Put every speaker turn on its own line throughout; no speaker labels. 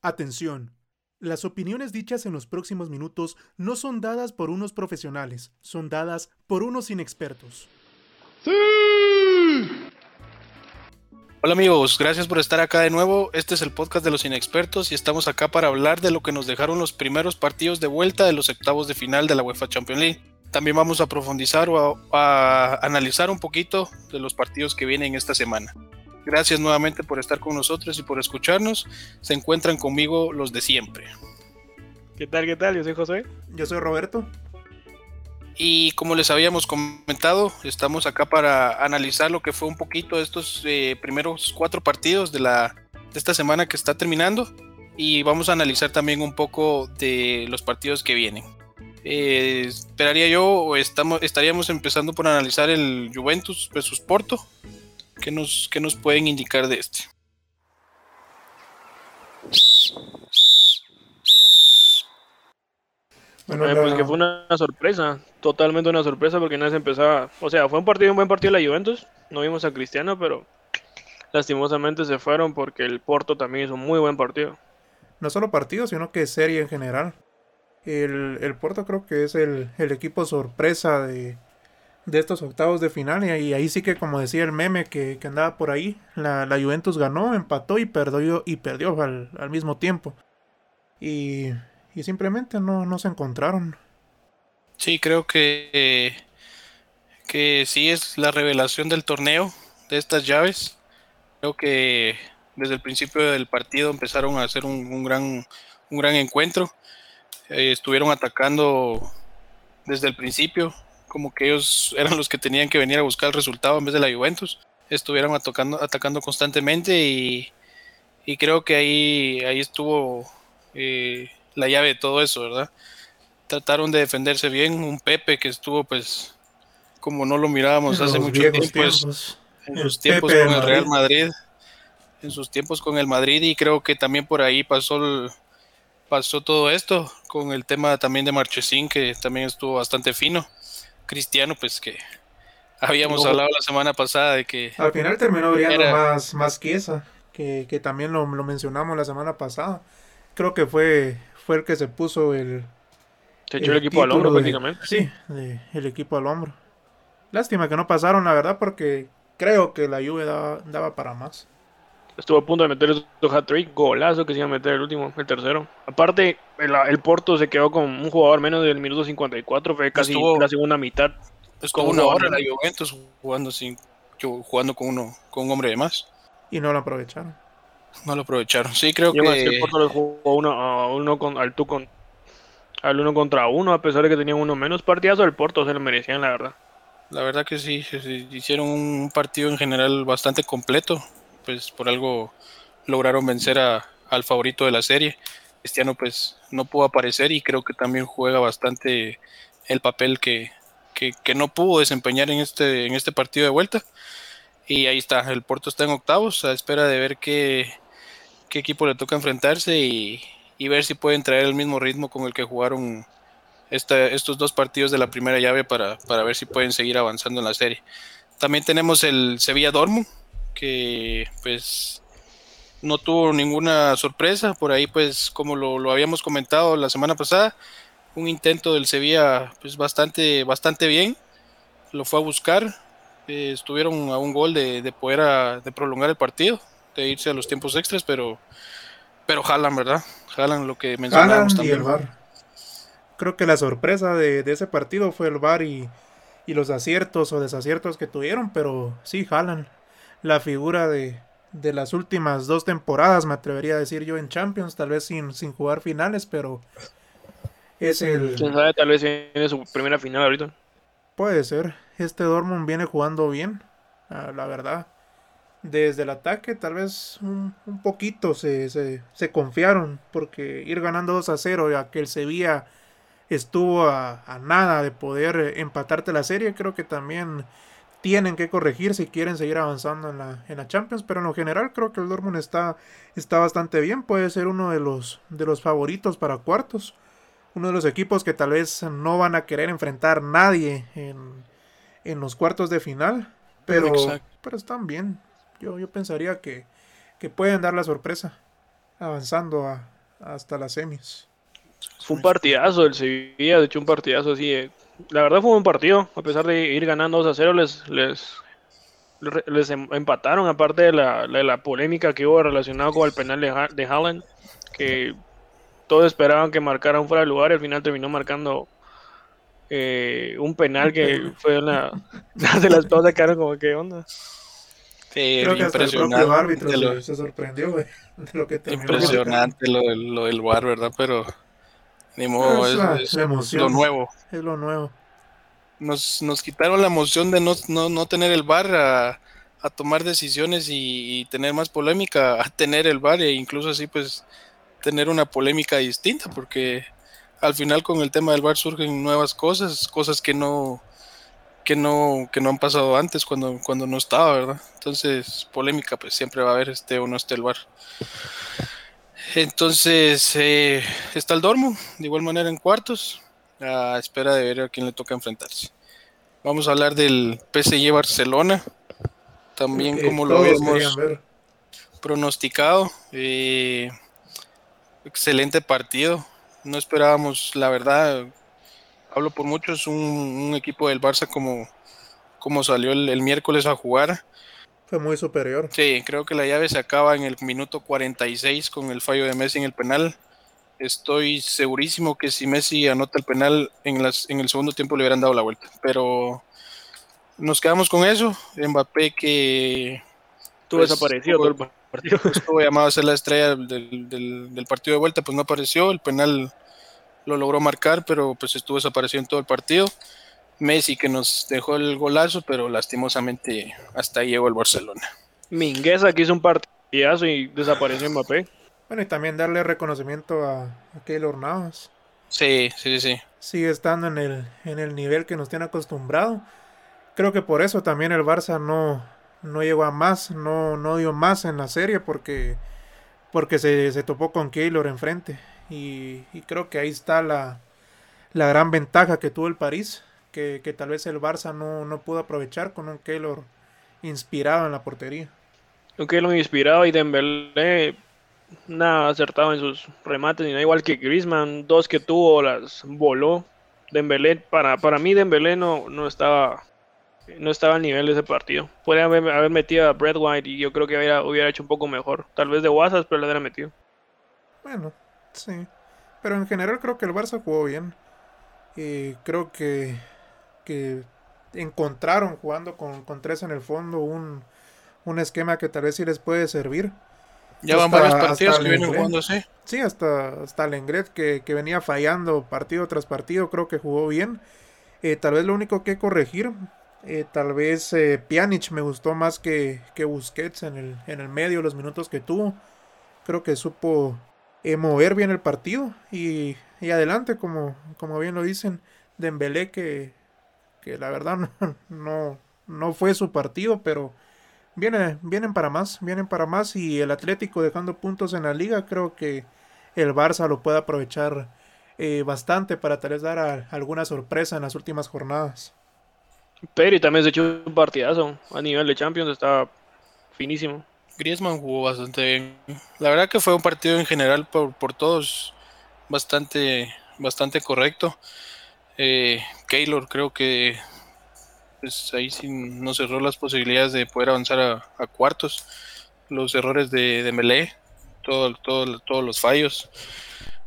Atención. Las opiniones dichas en los próximos minutos no son dadas por unos profesionales, son dadas por unos inexpertos.
Hola amigos, gracias por estar acá de nuevo. Este es el podcast de los inexpertos y estamos acá para hablar de lo que nos dejaron los primeros partidos de vuelta de los octavos de final de la UEFA Champions League. También vamos a profundizar o a, analizar un poquito de los partidos que vienen esta semana. Gracias nuevamente por estar con nosotros y por escucharnos. Se encuentran conmigo los de siempre.
¿Qué tal? ¿Qué tal? Yo soy José.
Yo soy Roberto.
Y como les habíamos comentado, estamos acá para analizar lo que fue un poquito estos eh, primeros cuatro partidos de, la, de esta semana que está terminando. Y vamos a analizar también un poco de los partidos que vienen. Eh, esperaría yo, o estamos, estaríamos empezando por analizar el Juventus versus Porto, ¿Qué nos, nos pueden indicar de este?
Bueno, pues que fue una sorpresa, totalmente una sorpresa porque nadie se empezaba, o sea, fue un partido, un buen partido de la Juventus, no vimos a Cristiano, pero lastimosamente se fueron porque el Porto también hizo un muy buen partido.
No solo partido, sino que serie en general. El, el Porto creo que es el, el equipo sorpresa de, de estos octavos de final. Y ahí sí que, como decía el meme que, andaba por ahí, la, Juventus ganó, empató y perdió, y perdió al, mismo tiempo. Y, y simplemente no, no, se encontraron.
Sí, creo que, que sí es la revelación del torneo de estas llaves. Creo que desde el principio del partido empezaron a hacer un, gran, un gran encuentro. Eh, estuvieron atacando desde el principio, como que ellos eran los que tenían que venir a buscar el resultado en vez de la Juventus. Estuvieron atacando, atacando constantemente y, creo que ahí, ahí estuvo eh, la llave de todo eso, ¿verdad? Trataron de defenderse bien, un Pepe que estuvo pues como no lo mirábamos hace mucho tiempo, en sus tiempos con el Real Madrid, en sus tiempos con el Madrid y creo que también por ahí pasó pasó todo esto con el tema también de Marchesín que también estuvo bastante fino Cristiano, pues que habíamos hablado la semana pasada de que...
Al final terminó brillando más, más que esa, que, también lo, mencionamos la semana pasada. Creo que fue, fue el que se puso el...
Se echó el, equipo al hombro prácticamente.
Sí, el equipo al hombro. Lástima que no pasaron, la verdad, porque creo que la lluvia daba, para más.
Estuvo a punto de meter el hat-trick, golazo que se iba a meter el último, el tercero. Aparte, el, Porto se quedó con un jugador menos del minuto 54, fue casi la segunda mitad.
Estuvo una hora la Juventus jugando, sin, jugando con, uno, con un hombre de más.
Y no lo aprovecharon.
No lo aprovecharon, sí, creo que...
el Porto lo jugó uno, a uno con, al, con, al uno contra uno, a pesar de que tenían uno menos partidazo, el Porto se lo merecían, la verdad.
La verdad que sí, hicieron un partido en general bastante completo, pues por algo lograron vencer a, al favorito de la serie. Cristiano pues no pudo aparecer y creo que también juega bastante el papel que, no pudo desempeñar en este, en este partido de vuelta. Y ahí está, el Porto está en octavos, a espera de ver qué, equipo le toca enfrentarse y, ver si pueden traer el mismo ritmo con el que jugaron estos dos partidos de la primera llave para, para, ver si pueden seguir avanzando en la serie. También tenemos el Sevilla Dortmund, que pues no tuvo ninguna sorpresa. Por ahí, pues, como lo, habíamos comentado la semana pasada, un intento del Sevilla, pues, bastante, bastante bien. Lo fue a buscar. Eh, estuvieron a un gol de, poder de prolongar el partido, de irse a los tiempos extras, pero, pero jalan, ¿verdad? Jalan lo que mencionábamos también.
Creo que la sorpresa de, ese partido fue el VAR y, y los aciertos o desaciertos que tuvieron, pero sí jalan. La figura de, de las últimas dos temporadas, me atrevería a decir yo, en Champions, tal vez sin, sin jugar finales, pero es el...
¿Quién sabe? Tal vez viene su primera final ahorita.
Puede ser. Este Dortmund viene jugando bien, la verdad. Desde el ataque tal vez un, poquito se, se, se, confiaron, porque ir ganando 2 a 0, ya que el Sevilla estuvo a, a nada de poder empatarte la serie, creo que también tienen que corregir si quieren seguir avanzando en la, en la Champions, pero en lo general creo que el Dortmund está, está bastante bien, puede ser uno de los, de los favoritos para cuartos, uno de los equipos que tal vez no van a querer enfrentar nadie en, en los cuartos de final, pero, pero están bien, yo, yo pensaría que, que pueden dar la sorpresa. avanzando a, hasta las semis.
Fue un partidazo el Sevilla, de hecho un partidazo así. eh, La verdad fue un buen partido, a pesar de ir ganando 2 a 0, les, les, les em- empataron, aparte de la, de la polémica que hubo relacionada con el penal de, Ha- de Haaland, que todos esperaban que marcara un fuera de lugar y al final terminó marcando eh, un penal que fue una de las cosas quedaron como que onda.
Sí,
Creo que hasta el propio
impresionante,
árbitro
lo,
se, sorprendió, güey, de lo que terminó
impresionante lo, del- lo del VAR, ¿verdad? Pero ni modo,
Es
es,
la-
es lo nuevo.
Es lo nuevo.
Nos, nos quitaron la emoción de no, no, no tener el VAR a, a tomar decisiones y, y tener más polémica, a tener el VAR e incluso así pues tener una polémica distinta, porque al final con el tema del VAR surgen nuevas cosas, cosas que no que no que no han pasado antes cuando cuando no estaba, ¿verdad? Entonces, polémica pues siempre va a haber este o no esté el VAR. Entonces, eh, está el Dormo, de igual manera en cuartos, a espera de ver a quién le toca enfrentarse. Vamos a hablar del PSG Barcelona, también
Que
como lo habíamos pronosticado. eh, excelente partido. No esperábamos, la verdad, hablo por muchos, un, un equipo del Barça como, como salió el, el miércoles a jugar.
Fue muy superior.
Sí, creo que la llave se acaba en el minuto 46 con el fallo de Messi en el penal. Estoy segurísimo que si Messi anota el penal en, las, en el segundo tiempo le hubieran dado la vuelta. Pero nos quedamos con eso. Mbappé que
Estuvo
Pues,
desaparecido todo el partido.
estuvo llamado a ser la estrella del, del- del partido de vuelta, pues no apareció. El penal lo logró marcar, pero pues estuvo desaparecido en todo el partido. Messi que nos dejó el golazo, pero lastimosamente hasta ahí llegó el Barcelona.
Mingueza que hizo un partidazo y desapareció Mbappé.
Bueno, y también darle reconocimiento a, a Keylor Navas.
Sí, sí, sí.
Sigue estando en el, en el nivel que nos tiene acostumbrado. Creo que por eso también el Barça no, no llegó a más, no, no dio más en la serie porque, porque se, se topó con Keylor enfrente. Y, y creo que ahí está la, la gran ventaja que tuvo el París, que, que tal vez el Barça no, no pudo aprovechar con un Keylor inspirado en la portería.
Aunque lo inspirado y Dembélé nada acertado en sus remates ni nada igual que Griezmann, dos que tuvo las voló. Dembélé para para mí Dembélé no no estaba no estaba al nivel de ese partido. Podría haber, haber metido a Brad White y yo creo que hubiera, hubiera hecho un poco mejor. Tal vez de WhatsApp, pero le hubiera metido.
Bueno, sí. Pero en general creo que el Barça jugó bien. Y creo que, que encontraron jugando con, con tres en el fondo un, un esquema que tal vez sí les puede servir.
Ya van varios partidos que vienen jugando así.
Sí, hasta, hasta Lenglet que, que venía fallando partido tras partido, creo que jugó bien. Eh, tal vez lo único que corregir, eh, tal vez eh, Pjanic me gustó más que, que Busquets en el, en el medio, los minutos que tuvo. Creo que supo eh, mover bien el partido y, y adelante, como, como bien lo dicen, Dembélé que, que la verdad no, no, no fue su partido, pero viene, vienen para más, vienen para más y el Atlético dejando puntos en la liga, creo que el Barça lo puede aprovechar eh, bastante para tal vez dar a- alguna sorpresa en las últimas jornadas.
Pedri también se echó un partidazo a nivel de Champions, estaba finísimo.
Griezmann jugó bastante bien. La verdad que fue un partido en general por, por todos bastante, bastante correcto. Eh, Keylor creo que pues ahí sí no cerró las posibilidades de poder avanzar a, a cuartos. Los errores de, de Melé, todo, todo- todos los fallos.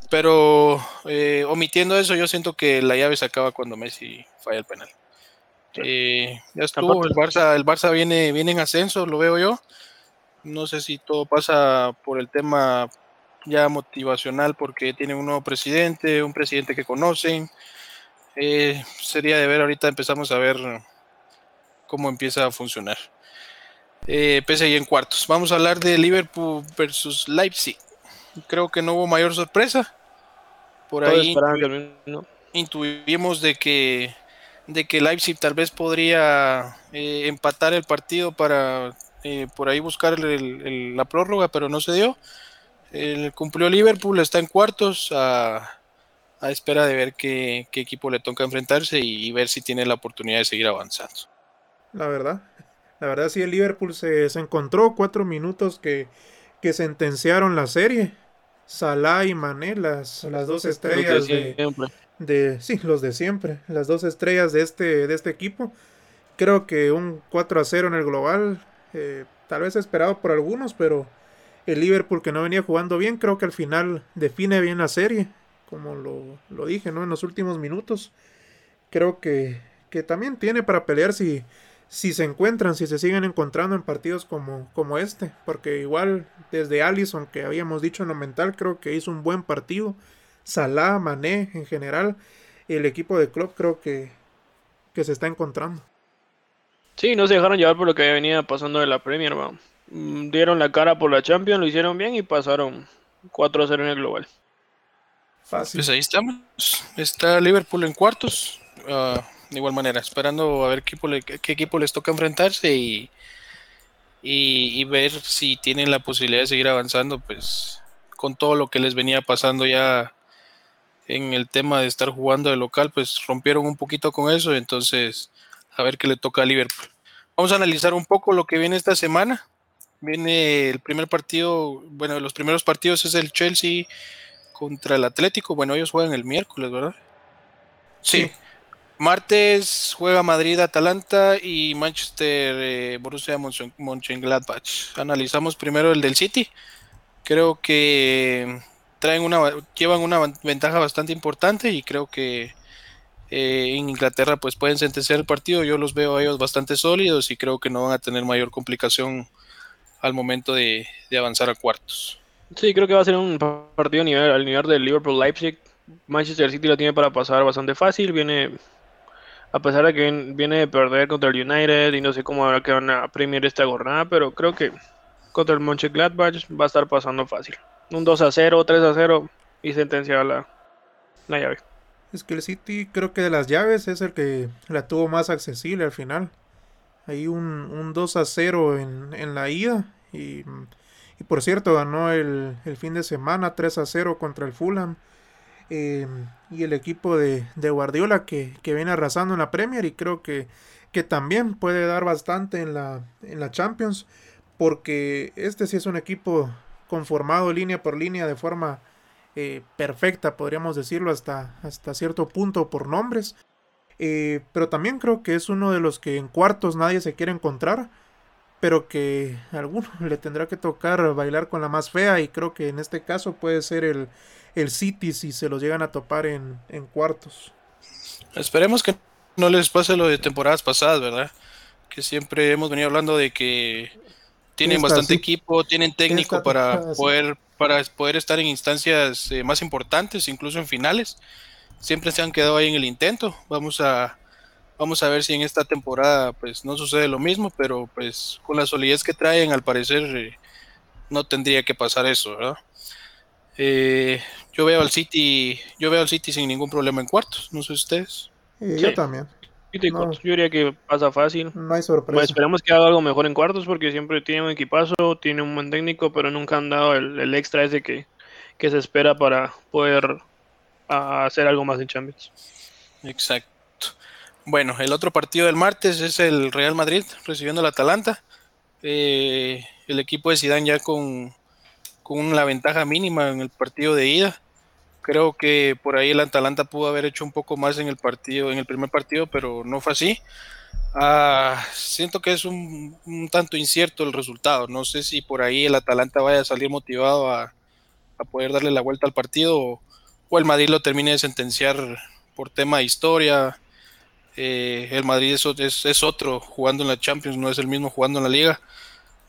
Pero eh, omitiendo eso, yo siento que la llave se acaba cuando Messi falla el penal. Eh, ya estuvo, el Barça, el Barça viene, viene en ascenso, lo veo yo. No sé si todo pasa por el tema ya motivacional, porque tienen un nuevo presidente, un presidente que conocen. Eh, sería de ver, ahorita empezamos a ver cómo empieza a funcionar. Eh, PSG en cuartos. Vamos a hablar de Liverpool versus Leipzig. Creo que no hubo mayor sorpresa. Por ahí intuimos de que de que Leipzig tal vez podría eh, empatar el partido para eh, por ahí buscar el- el- la prórroga, pero no se dio. El- cumplió Liverpool, está en cuartos a, a espera de ver qué, qué equipo le toca enfrentarse y, y ver si tiene la oportunidad de seguir avanzando.
La verdad. La verdad sí, el Liverpool se, se encontró cuatro minutos que, que sentenciaron la serie. Salah y Mané, las, las dos estrellas de, de, sí, los de siempre, las dos estrellas de este, de este equipo. Creo que un 4 a 0 en el global, eh, tal vez esperado por algunos, pero el Liverpool que no venía jugando bien, creo que al final define bien la serie, como lo, lo dije, ¿no? En los últimos minutos. Creo que, que también tiene para pelear si, si se encuentran, si se siguen encontrando en partidos como, como este, porque igual desde Allison que habíamos dicho en lo mental, creo que hizo un buen partido. Salah, Mané en general, el equipo de club creo que, que se está encontrando.
Sí, no se dejaron llevar por lo que venía pasando de la Premier, mm, Dieron la cara por la Champions, lo hicieron bien y pasaron 4 a 0 en el global.
Pues ahí estamos. Está Liverpool en cuartos. Ah, de igual manera, esperando a ver qué equipo, qué equipo les toca enfrentarse y, y, ver si tienen la posibilidad de seguir avanzando, pues con todo lo que les venía pasando ya en el tema de estar jugando de local, pues rompieron un poquito con eso, entonces a ver qué le toca a Liverpool. Vamos a analizar un poco lo que viene esta semana. Viene el primer partido, bueno, los primeros partidos es el Chelsea contra el Atlético. Bueno, ellos juegan el miércoles, ¿verdad? sí. Martes juega Madrid, Atalanta y Manchester eh, Borussia Mönchengladbach. Analizamos primero el del City. Creo que traen una llevan una ventaja bastante importante y creo que eh, en Inglaterra pues pueden sentenciar el partido. Yo los veo a ellos bastante sólidos y creo que no van a tener mayor complicación al momento de, avanzar a cuartos.
Sí, creo que va a ser un partido a nivel, al nivel del Liverpool Leipzig. Manchester City lo tiene para pasar bastante fácil. Viene a pesar de que viene de perder contra el United y no sé cómo ahora que van a premiar esta jornada, pero creo que contra el Mönchengladbach va a estar pasando fácil. Un 2 a 0, 3 a 0 y sentenciar la, la llave.
Es que el City creo que de las llaves es el que la tuvo más accesible al final. Hay un, un 2 a 0 en, en la ida y, y, por cierto ganó el, el fin de semana 3 a 0 contra el Fulham. Eh, y el equipo de, Guardiola que, viene arrasando en la Premier y creo que, que también puede dar bastante en la, en la Champions porque este sí es un equipo conformado línea por línea de forma eh, perfecta, podríamos decirlo hasta, hasta cierto punto por nombres. Eh, pero también creo que es uno de los que en cuartos nadie se quiere encontrar, pero que a alguno le tendrá que tocar bailar con la más fea y creo que en este caso puede ser el, el City si se los llegan a topar en, cuartos.
Esperemos que no les pase lo de temporadas pasadas, ¿verdad? Que siempre hemos venido hablando de que tienen bastante equipo, tienen técnico para poder para poder estar en instancias eh, más importantes, incluso en finales. Siempre se han quedado ahí en el intento. Vamos a vamos a ver si en esta temporada pues no sucede lo mismo, pero pues con la solidez que traen al parecer eh, no tendría que pasar eso, ¿verdad? Eh, yo veo al City, yo veo al City sin ningún problema en cuartos, no sé ustedes.
Yo también.
Yo diría que pasa fácil.
No hay sorpresa.
Pues esperemos que haga algo mejor en cuartos porque siempre tiene un equipazo, tiene un buen técnico, pero nunca han dado el, extra ese que, que, se espera para poder hacer algo más en Champions.
Exacto. Bueno, el otro partido del martes es el Real Madrid recibiendo al Atalanta. Eh, el equipo de Zidane ya con con la ventaja mínima en el partido de ida. Creo que por ahí el Atalanta pudo haber hecho un poco más en el partido, en el primer partido, pero no fue así. Ah, siento que es un, tanto incierto el resultado. No sé si por ahí el Atalanta vaya a salir motivado a, poder darle la vuelta al partido o, el Madrid lo termine de sentenciar por tema de historia. Eh, el Madrid es, es, otro jugando en la Champions, no es el mismo jugando en la liga.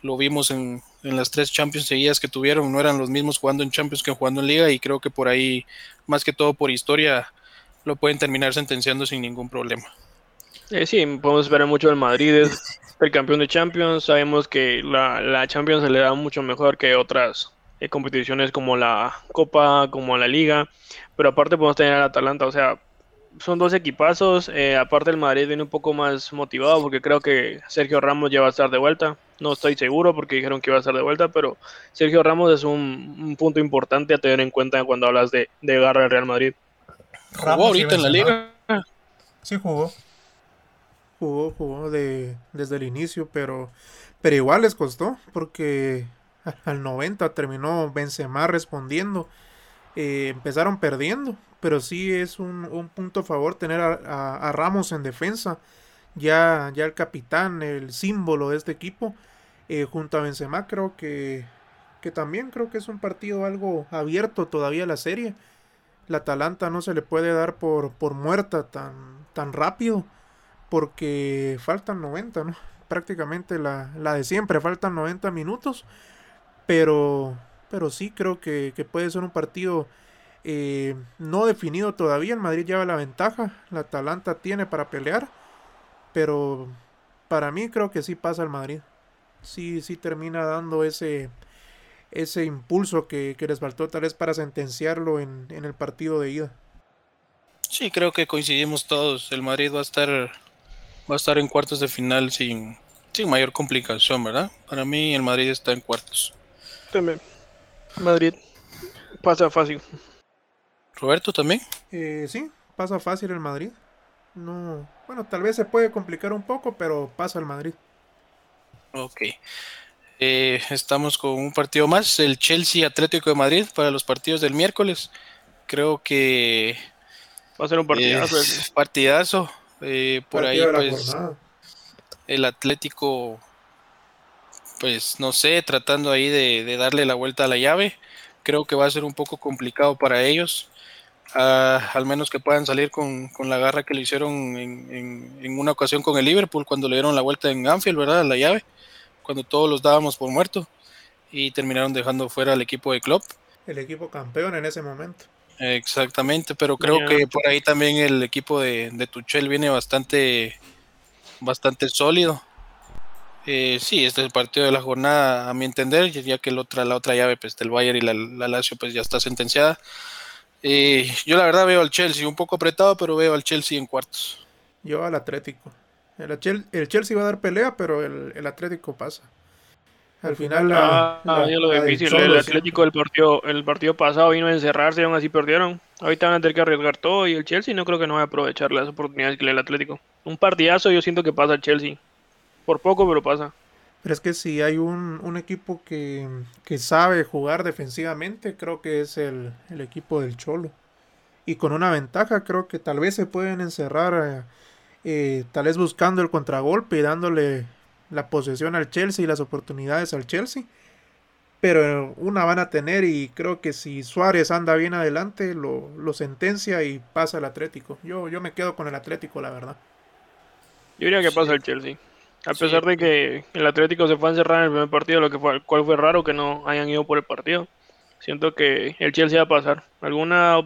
Lo vimos en, en las tres Champions seguidas que tuvieron, no eran los mismos jugando en Champions que jugando en Liga y creo que por ahí, más que todo por historia, lo pueden terminar sentenciando sin ningún problema.
Eh, sí, podemos esperar mucho del Madrid, es el campeón de Champions, sabemos que la, la Champions se le da mucho mejor que otras eh, competiciones como la Copa, como la Liga, pero aparte podemos tener al Atalanta, o sea, son dos equipazos. Eh, aparte el Madrid viene un poco más motivado porque creo que Sergio Ramos ya va a estar de vuelta. No estoy seguro porque dijeron que iba a estar de vuelta, pero Sergio Ramos es un, punto importante a tener en cuenta cuando hablas de, de garra del Real Madrid.
¿Jugó ahorita en la liga?
Sí jugó. Jugó, jugó de, desde el inicio, pero, pero igual les costó porque al 90 terminó Benzema respondiendo. Eh, empezaron perdiendo, pero sí es un, punto a favor tener a, Ramos en defensa. Ya, ya el capitán, el símbolo de este equipo, eh, junto a Benzema, creo que, que también creo que es un partido algo abierto todavía la serie. La Atalanta no se le puede dar por, por muerta tan, tan rápido porque faltan 90, ¿no? Prácticamente la, la de siempre, faltan 90 minutos, pero, pero sí creo que, puede ser un partido eh, no definido todavía. El Madrid lleva la ventaja, la Atalanta tiene para pelear, pero para mí creo que sí pasa el Madrid. Sí, sí termina dando ese, ese impulso que, les faltó tal vez para sentenciarlo en, en el partido de ida.
Sí, creo que coincidimos todos. El Madrid va a estar va a estar en cuartos de final sin, sin mayor complicación, ¿verdad? Para mí el Madrid está en cuartos.
También. Madrid pasa fácil.
Roberto también.
Eh, sí, pasa fácil el Madrid. No, bueno, tal vez se puede complicar un poco, pero pasa el Madrid.
Ok. Eh, estamos con un partido más, el Chelsea Atlético de Madrid para los partidos del miércoles. Creo que
va a ser un partidazo.
partidazo. Eh, por ahí, pues, el Atlético, pues, no sé, tratando ahí de, darle la vuelta a la llave. Creo que va a ser un poco complicado para ellos. Ah, al menos que puedan salir con, la garra que le hicieron en, una ocasión con el Liverpool cuando le dieron la vuelta en Anfield, ¿verdad? A la llave, cuando todos los dábamos por muerto y terminaron dejando fuera al equipo de Klopp.
El equipo campeón en ese momento.
Exactamente, pero creo que por ahí también el equipo de, de Tuchel viene bastante, bastante sólido. Eh, sí, este es el partido de la jornada, a mi entender, ya que la otra, la otra llave pues, del Bayern y la, la Lazio pues, ya está sentenciada. Eh, yo la verdad veo al Chelsea un poco apretado, pero veo al Chelsea en cuartos.
Yo al Atlético. El, el Chelsea va a dar pelea, pero el, el Atlético pasa. Al final
la, ah, lo difícil. El Atlético del partido, el partido pasado vino a encerrarse y aún así perdieron. Ahorita van a tener que arriesgar todo y el Chelsea no creo que no va a aprovechar las oportunidades que le el Atlético. Un partidazo yo siento que pasa el Chelsea. Por poco, pero pasa.
Pero es que si hay un, un equipo que, que, sabe jugar defensivamente, creo que es el, el, equipo del Cholo. Y con una ventaja, creo que tal vez se pueden encerrar, eh, eh, tal vez buscando el contragolpe y dándole la posesión al Chelsea y las oportunidades al Chelsea. Pero una van a tener y creo que si Suárez anda bien adelante, lo, lo sentencia y pasa al Atlético. Yo, yo me quedo con el Atlético, la verdad.
Yo diría que pasa el Chelsea. A pesar de que el Atlético se fue a encerrar en el primer partido, lo que fue, cual fue raro que no hayan ido por el partido. Siento que el Chelsea va a pasar. Alguna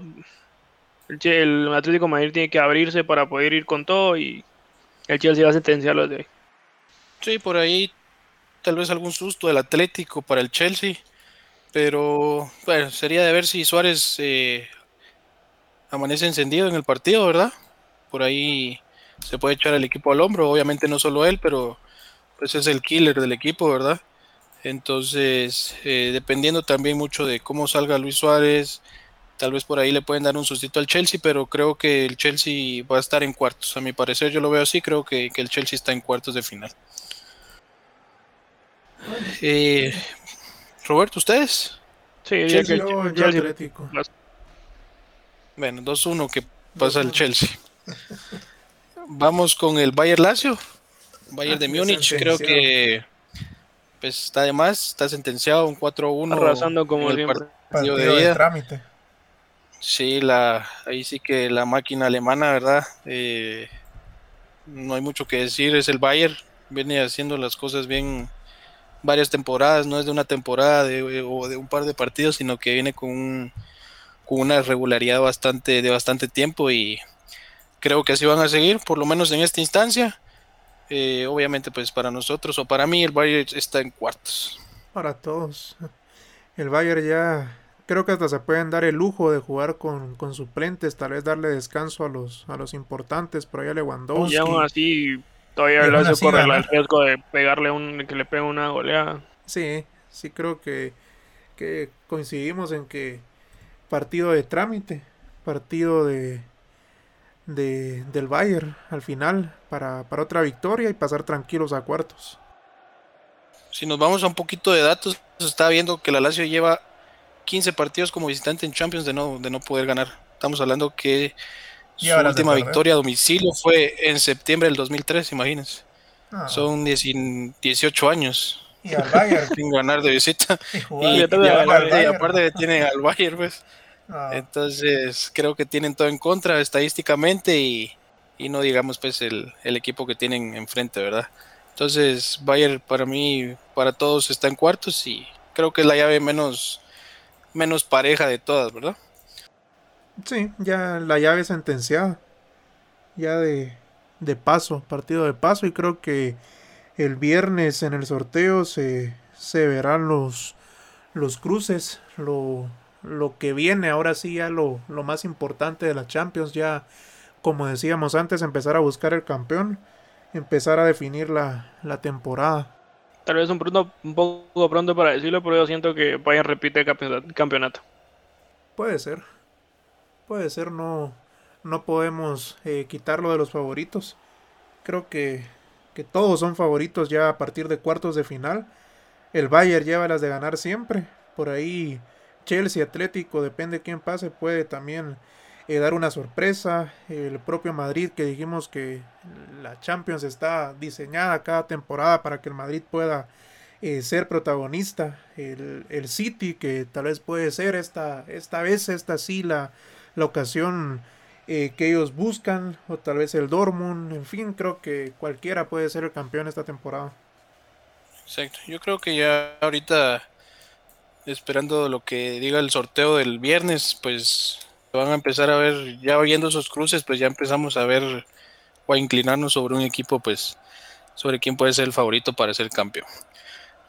el, Atlético Madrid tiene que abrirse para poder ir con todo y el Chelsea va a sentenciarlo desde ahí.
Sí, por ahí tal vez algún susto del Atlético para el Chelsea, pero bueno, sería de ver si Suárez eh, amanece encendido en el partido, ¿verdad? Por ahí se puede echar el equipo al hombro, obviamente no solo él, pero pues es el killer del equipo, ¿verdad? Entonces, eh, dependiendo también mucho de cómo salga Luis Suárez, tal vez por ahí le pueden dar un sustito al Chelsea, pero creo que el Chelsea va a estar en cuartos. A mi parecer, yo lo veo así, creo que, que el Chelsea está en cuartos de final. Eh, Roberto, ¿ustedes?
Sí, Chelsea, yo,
Chelsea. Atlético.
Bueno, 2-1 que pasa el Chelsea. Vamos con el Bayern Lazio. Bayern de ah, Múnich, creo que pues está de más, está sentenciado un 4-1.
Arrasando como el
partido de, trámite.
Sí, la, ahí sí que la máquina alemana, ¿verdad? Eh, no hay mucho que decir, es el Bayern, viene haciendo las cosas bien, varias temporadas, no es de una temporada de, o de un par de partidos, sino que viene con, con una regularidad bastante, de bastante tiempo y creo que así van a seguir, por lo menos en esta instancia. Eh, obviamente, pues para nosotros o para mí, el Bayern está en cuartos.
Para todos. El Bayern ya creo que hasta se pueden dar el lujo de jugar con, suplentes, tal vez darle descanso a los, a los importantes, pero ya Lewandowski.
Y aún así Todavía lo hace correr el riesgo de pegarle un, que le pegue una goleada.
Sí, sí creo que, que coincidimos en que partido de trámite, partido de, de del Bayern al final para, para otra victoria y pasar tranquilos a cuartos.
si nos vamos a un poquito de datos, se está viendo que la Lazio lleva 15 partidos como visitante en Champions de no, de no poder ganar. Estamos hablando que su última victoria a domicilio fue en septiembre del 2003, imagínense. Ah. Son 18 años.
Y al Bayern.
Sin ganar de visita. Y, aparte, tienen al Bayern, pues. Ah. Entonces, creo que tienen todo en contra estadísticamente y, no digamos, pues, el, el, equipo que tienen enfrente, ¿verdad? Entonces, Bayern para mí, para todos está en cuartos y creo que es la llave menos, menos pareja de todas, ¿verdad?
Sí, ya la llave sentenciada. Ya de, de paso, partido de paso y creo que el viernes en el sorteo se, se verán los, los cruces, lo, lo que viene ahora sí ya lo, lo más importante de la Champions, ya como decíamos antes, empezar a buscar el campeón, empezar a definir la, la temporada.
Tal vez un, pronto, un poco pronto para decirlo, pero yo siento que Bayern repite campeonato.
Puede ser. Puede ser, no, no podemos eh, quitarlo de los favoritos. Creo que, que todos son favoritos ya a partir de cuartos de final. El Bayern lleva las de ganar siempre. Por ahí Chelsea, Atlético, depende de quién pase, puede también eh, dar una sorpresa. El propio Madrid, que dijimos que la Champions está diseñada cada temporada para que el Madrid pueda eh, ser protagonista. El, el, City, que tal vez puede ser esta, esta vez, esta sí, la, la ocasión eh, que ellos buscan, o tal vez el Dortmund, en fin, creo que cualquiera puede ser el campeón esta temporada.
Exacto, yo creo que ya ahorita, esperando lo que diga el sorteo del viernes, pues van a empezar a ver, ya oyendo esos cruces, pues ya empezamos a ver o a inclinarnos sobre un equipo, pues sobre quién puede ser el favorito para ser campeón.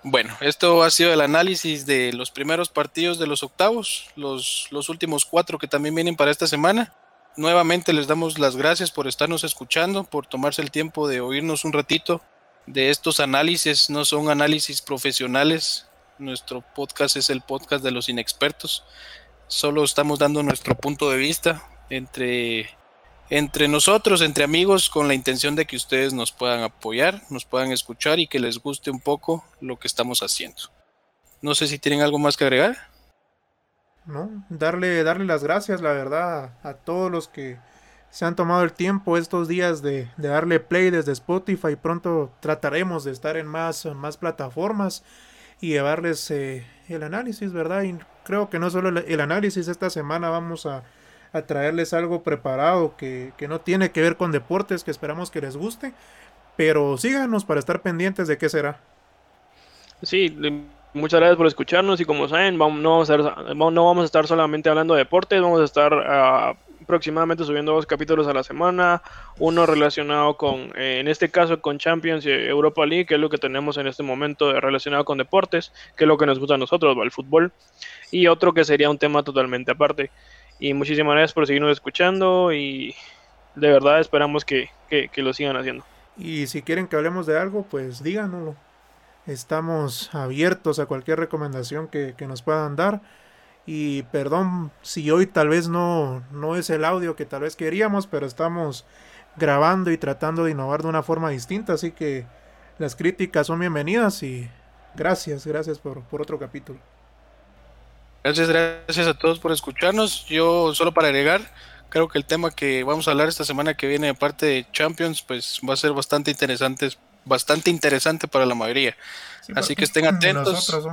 Bueno, esto ha sido el análisis de los primeros partidos de los octavos, los, los últimos cuatro que también vienen para esta semana. Nuevamente les damos las gracias por estarnos escuchando, por tomarse el tiempo de oírnos un ratito de estos análisis. No son análisis profesionales. Nuestro podcast es el podcast de los inexpertos. Solo estamos dando nuestro punto de vista entre, entre nosotros, entre amigos, con la intención de que ustedes nos puedan apoyar, nos puedan escuchar y que les guste un poco lo que estamos haciendo. No sé si tienen algo más que agregar.
¿no? Darle, darle las gracias, la verdad, a, todos los que se han tomado el tiempo estos días de, darle play desde Spotify. Pronto trataremos de estar en más, más plataformas y llevarles eh, el análisis, ¿verdad? Y creo que no solo el, análisis, esta semana vamos a, a traerles algo preparado que, que, no tiene que ver con deportes, que esperamos que les guste. Pero síganos para estar pendientes de qué será.
Sí, Muchas gracias por escucharnos y como saben, no, vamos a estar, no vamos a estar solamente hablando de deportes, vamos a estar ah, aproximadamente subiendo dos capítulos a la semana, uno relacionado con, eh, en este caso con Champions Europa League, que es lo que tenemos en este momento relacionado con deportes, que es lo que nos gusta a nosotros, el fútbol, y otro que sería un tema totalmente aparte. Y muchísimas gracias por seguirnos escuchando y de verdad esperamos que, que, que lo sigan haciendo.
Y si quieren que hablemos de algo, pues díganoslo. Estamos abiertos a cualquier recomendación que, nos puedan dar. Y perdón si hoy tal vez no, no es el audio que tal vez queríamos, pero estamos grabando y tratando de innovar de una forma distinta. Así que las críticas son bienvenidas y gracias, gracias por, por otro capítulo.
Gracias, gracias a todos por escucharnos. Yo solo para agregar, creo que el tema que vamos a hablar esta semana que viene de parte de Champions, pues va a ser bastante interesante bastante interesante para la mayoría. así que estén atentos.
Nosotros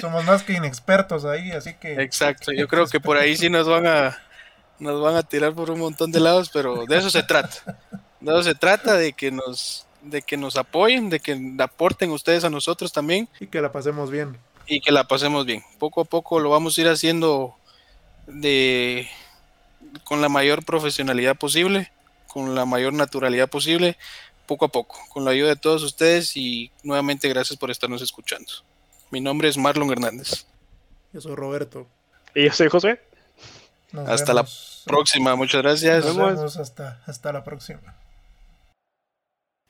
somos, más que inexpertos ahí, así que.
Exacto, yo creo que por ahí sí nos van a nos van a tirar por un montón de lados, pero de eso se trata. De eso se trata, de que nos de que nos apoyen, de que aporten ustedes a nosotros también.
Y que la pasemos bien.
Y que la pasemos bien. Poco a poco lo vamos a ir haciendo de con la mayor profesionalidad posible, con la mayor naturalidad posible, poco a poco, con la ayuda de todos ustedes y nuevamente gracias por estarnos escuchando. Mi nombre es Marlon Hernández.
Yo soy Roberto.
Y yo soy José.
hasta la próxima, muchas gracias.
Nos vemos hasta, hasta la próxima.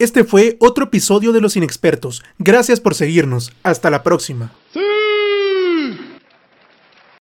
Este fue otro episodio de Los Inexpertos. Gracias por seguirnos. Hasta la próxima.